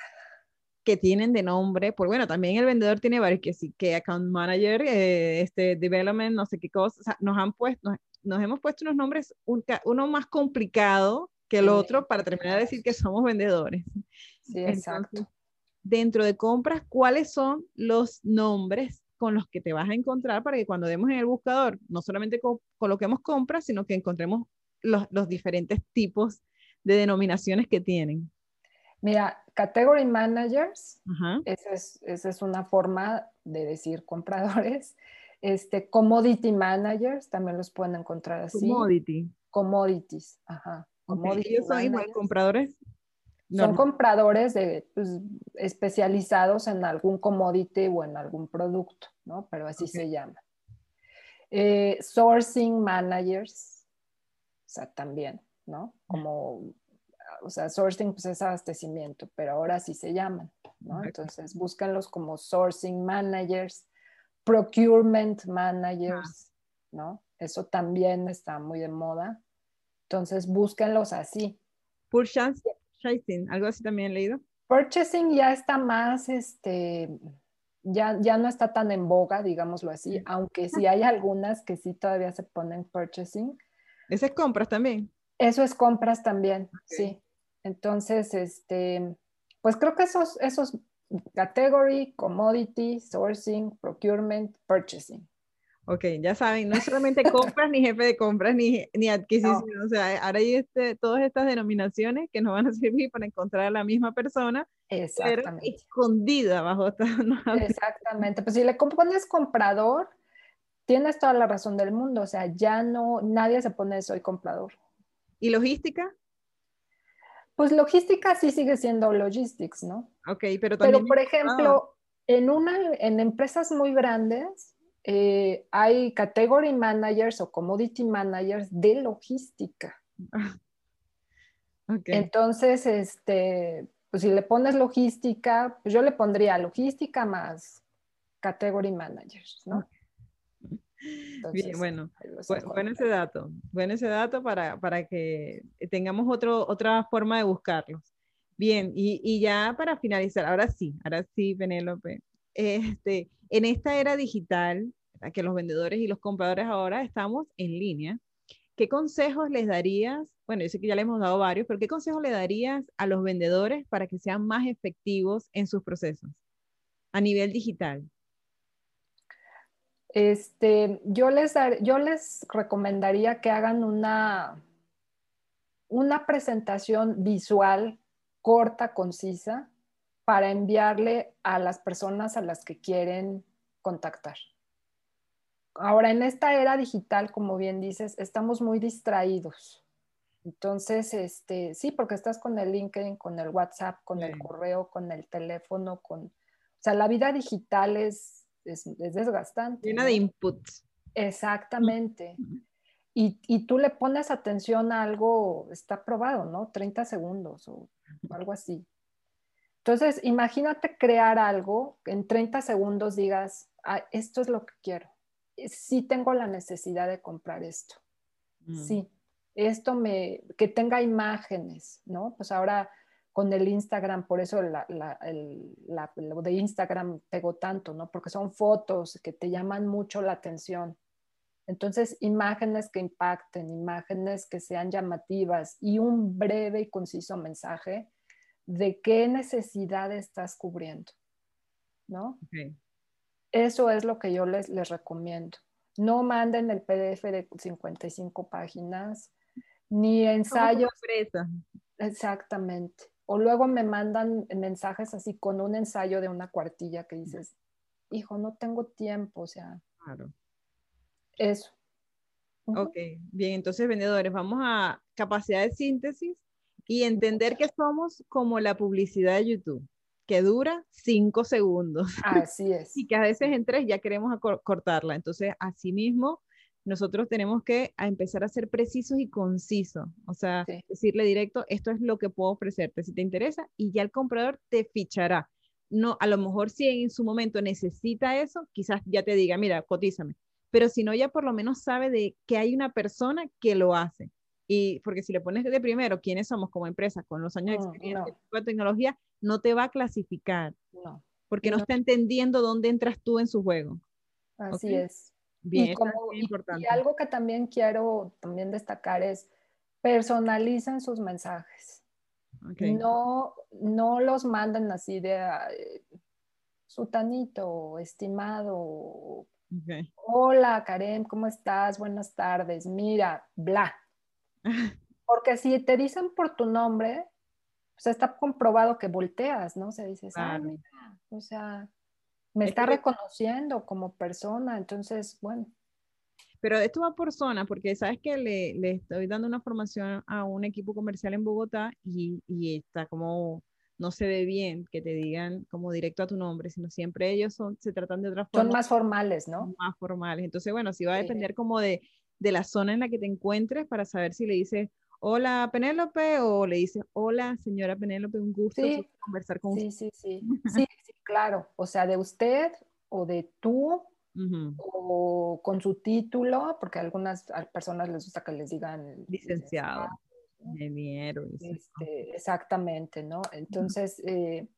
que tienen de nombre, por bueno, también el vendedor tiene varios, que sí, que account manager, eh, este, development, no sé qué cosa, o sea, nos han puesto, nos, hemos puesto unos nombres, uno más complicado que el otro para terminar de decir que somos vendedores. Sí, exacto dentro de compras, cuáles son los nombres con los que te vas a encontrar para que cuando demos en el buscador, no solamente coloquemos compras, sino que encontremos los, diferentes tipos de denominaciones que tienen. Mira, Category Managers, esa es, esa es, una forma de decir compradores. Este, commodity Managers, también los pueden encontrar así. Commodity. Commodities, ajá. Commodity son igual compradores son compradores de, pues, especializados en algún commodity o en algún producto, ¿no? Pero así se llama. Eh, sourcing managers, o sea, también, ¿no? Como, o sea, sourcing pues es abastecimiento, pero ahora así se llaman, ¿no? Entonces, búscanlos como sourcing managers, procurement managers, ¿no? Eso también está muy de moda. Entonces, búsquenlos así. Purchase, algo así también he leído. Purchasing ya está más, este, ya, ya no está tan en boga, digámoslo así, aunque sí hay algunas que sí todavía se ponen purchasing. ¿Ese es compras también? Eso es compras también, sí. Entonces, este, pues creo que esos, esos category, commodity, sourcing, procurement, purchasing. Ok, ya saben, no solamente compras, ni jefe de compras, ni, ni adquisición. O sea, ahora hay este, todas estas denominaciones que nos van a servir para encontrar a la misma persona, Exactamente. pero escondida bajo esta. Exactamente. Pues si le pones comprador, tienes toda la razón del mundo. O sea, ya no, nadie se pone soy comprador. ¿Y logística? Pues logística sí sigue siendo logistics, ¿no? Ok, pero también. Pero por ejemplo, en, una, en empresas muy grandes, eh, hay category managers o commodity managers de logística. Entonces, este, pues si le pones logística, pues yo le pondría logística más category managers, ¿no? Bien, bueno, bueno ese dato, bueno ese dato para, para que tengamos otro, otra forma de buscarlos. Bien, y, y, ya para finalizar, ahora sí, ahora sí, Penélope, este, en esta era digital, que los vendedores y los compradores ahora estamos en línea, ¿qué consejos les darías? Bueno, yo sé que ya le hemos dado varios, pero ¿qué consejos le darías a los vendedores para que sean más efectivos en sus procesos a nivel digital? Este, yo les, yo les recomendaría que hagan una, una presentación visual corta, concisa, para enviarle a las personas a las que quieren contactar. Ahora, en esta era digital, como bien dices, estamos muy distraídos. Entonces, este, sí, porque estás con el LinkedIn, con el WhatsApp, con el correo, con el teléfono, con... O sea, la vida digital es, es, desgastante. Llena de inputs. Exactamente. y, y, tú le pones atención a algo, está probado, ¿no? 30 segundos o algo así. Entonces, imagínate crear algo, en 30 segundos digas, ah, esto es lo que quiero. Sí tengo la necesidad de comprar esto. Mm. Sí, esto me, que tenga imágenes, ¿no? Pues ahora con el Instagram, por eso la, lo de Instagram pegó tanto, ¿no? Porque son fotos que te llaman mucho la atención. Entonces, imágenes que impacten, imágenes que sean llamativas y un breve y conciso mensaje de qué necesidad estás cubriendo, ¿no? Eso es lo que yo les, les recomiendo. No manden el PDF de 55 páginas, ni ensayos. Exactamente. O luego me mandan mensajes así con un ensayo de una cuartilla que dices, hijo, no tengo tiempo, o sea. Claro. Eso. Ok, bien, entonces vendedores, vamos a capacidad de síntesis y entender que somos como la publicidad de YouTube, que dura cinco segundos. Así es. y que a veces en tres ya queremos cortarla. Entonces, así mismo, nosotros tenemos que empezar a ser precisos y concisos, o sea, decirle directo, esto es lo que puedo ofrecerte si te interesa y ya el comprador te fichará. No, a lo mejor si en su momento necesita eso, quizás ya te diga, mira, cotízame pero si no, ya por lo menos sabe de que hay una persona que lo hace. Y porque si le pones de primero quiénes somos como empresa con los años de experiencia de tecnología, no te va a clasificar. No. Porque no, está entendiendo dónde entras tú en su juego. Así es. Bien, y, importante. y algo que también quiero también destacar es personalicen sus mensajes. No, no los manden así de sutanito, estimado, Hola, Karen, ¿cómo estás? Buenas tardes. Mira, bla. Porque si te dicen por tu nombre, pues está comprobado que volteas, ¿no? Se dice, ah, o sea, me está reconociendo como persona, entonces, bueno. Pero esto va por zona, porque sabes que le, le, estoy dando una formación a un equipo comercial en Bogotá y, y está como no se ve bien que te digan como directo a tu nombre, sino siempre ellos son, se tratan de otra forma. Son más formales, ¿no? Más formales. Entonces, bueno, sí va a depender como de, de, la zona en la que te encuentres para saber si le dices, hola Penélope, o le dices, hola señora Penélope, un gusto conversar con usted. Sí, sí, sí, sí, claro. O sea, de usted o de tú. O con su título, porque a algunas personas les gusta que les digan licenciado. Ingeniero. Este, exactamente, ¿no? Entonces, eh,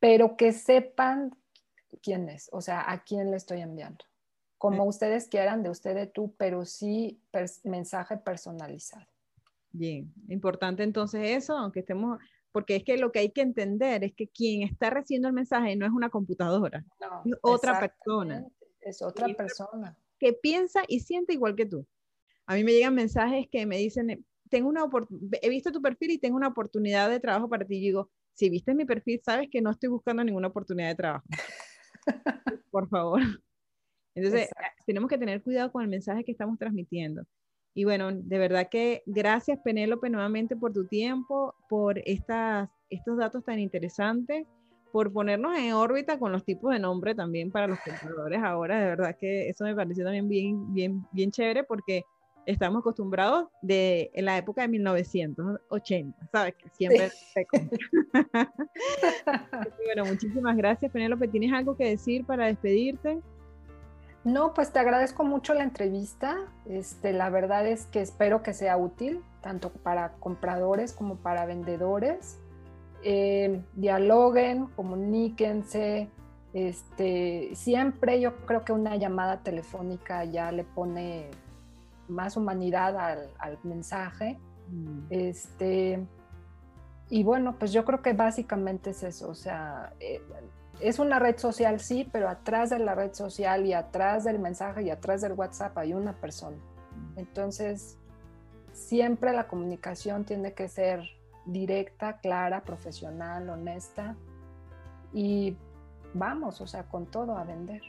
pero que sepan quién es, o sea, a quién le estoy enviando. Como ustedes quieran, de usted, de tú, pero sí mensaje personalizado. Bien, importante entonces eso, aunque estemos, porque es que lo que hay que entender es que quien está recibiendo el mensaje no es una computadora, es otra persona. Es otra persona. Que piensa y siente igual que tú. A mí me llegan mensajes que me dicen, tengo una he visto tu perfil y tengo una oportunidad de trabajo para ti. Y digo, si viste mi perfil, sabes que no estoy buscando ninguna oportunidad de trabajo. Por favor. Entonces, tenemos que tener cuidado con el mensaje que estamos transmitiendo. Y bueno, de verdad que gracias Penélope nuevamente por tu tiempo, por estas, estos datos tan interesantes, por ponernos en órbita con los tipos de nombre también para los compradores ahora. De verdad que eso me pareció también bien, bien, bien chévere porque estamos acostumbrados de en la época de 1980, ¿sabes? Que siempre bueno, muchísimas gracias, Penélope. ¿Tienes algo que decir para despedirte? No, pues te agradezco mucho la entrevista. Este, la verdad es que espero que sea útil tanto para compradores como para vendedores. Eh, dialoguen, comuníquense. Este, siempre yo creo que una llamada telefónica ya le pone más humanidad al, mensaje. Mm. Este, y bueno, pues yo creo que básicamente es eso, o sea, eh, es una red social, sí, pero atrás de la red social y atrás del mensaje y atrás del WhatsApp hay una persona. Entonces, siempre la comunicación tiene que ser directa, clara, profesional, honesta y vamos, o sea, con todo a vender.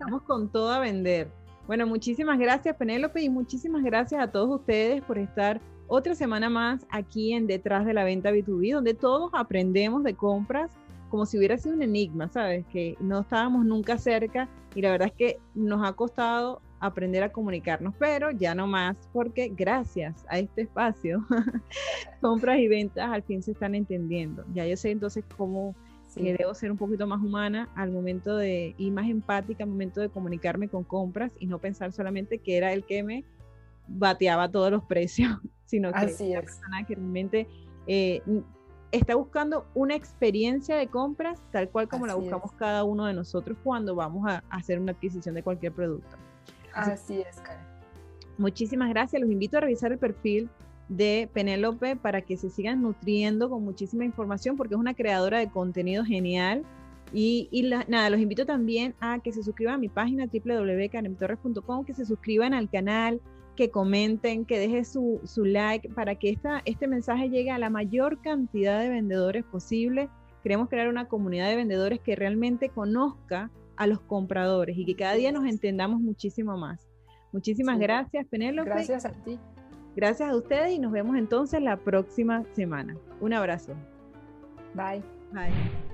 vamos con todo a vender. Bueno, muchísimas gracias Penélope y muchísimas gracias a todos ustedes por estar otra semana más aquí en Detrás de la Venta B2B, donde todos aprendemos de compras como si hubiera sido un enigma, ¿sabes? Que no estábamos nunca cerca y la verdad es que nos ha costado aprender a comunicarnos, pero ya no más, porque gracias a este espacio, compras y ventas al fin se están entendiendo. Ya yo sé entonces cómo que debo ser un poquito más humana al momento de, y más empática al momento de comunicarme con compras y no pensar solamente que era el que me bateaba todos los precios, sino que es una persona que realmente eh, está buscando una experiencia de compras tal cual como la buscamos cada uno de nosotros cuando vamos a, hacer una adquisición de cualquier producto. Así, es, Karen. Muchísimas gracias. Los invito a revisar el perfil de Penélope para que se sigan nutriendo con muchísima información porque es una creadora de contenido genial. Y, nada, los invito también a que se suscriban a mi página www.karentorres.com, que se suscriban al canal, que comenten, que dejen su, su, like para que esta, este mensaje llegue a la mayor cantidad de vendedores posible. Queremos crear una comunidad de vendedores que realmente conozca a los compradores y que cada día nos entendamos muchísimo más. Muchísimas gracias, Penélope. Gracias a ti. Gracias a ustedes y nos vemos entonces la próxima semana. Un abrazo. Bye. Bye.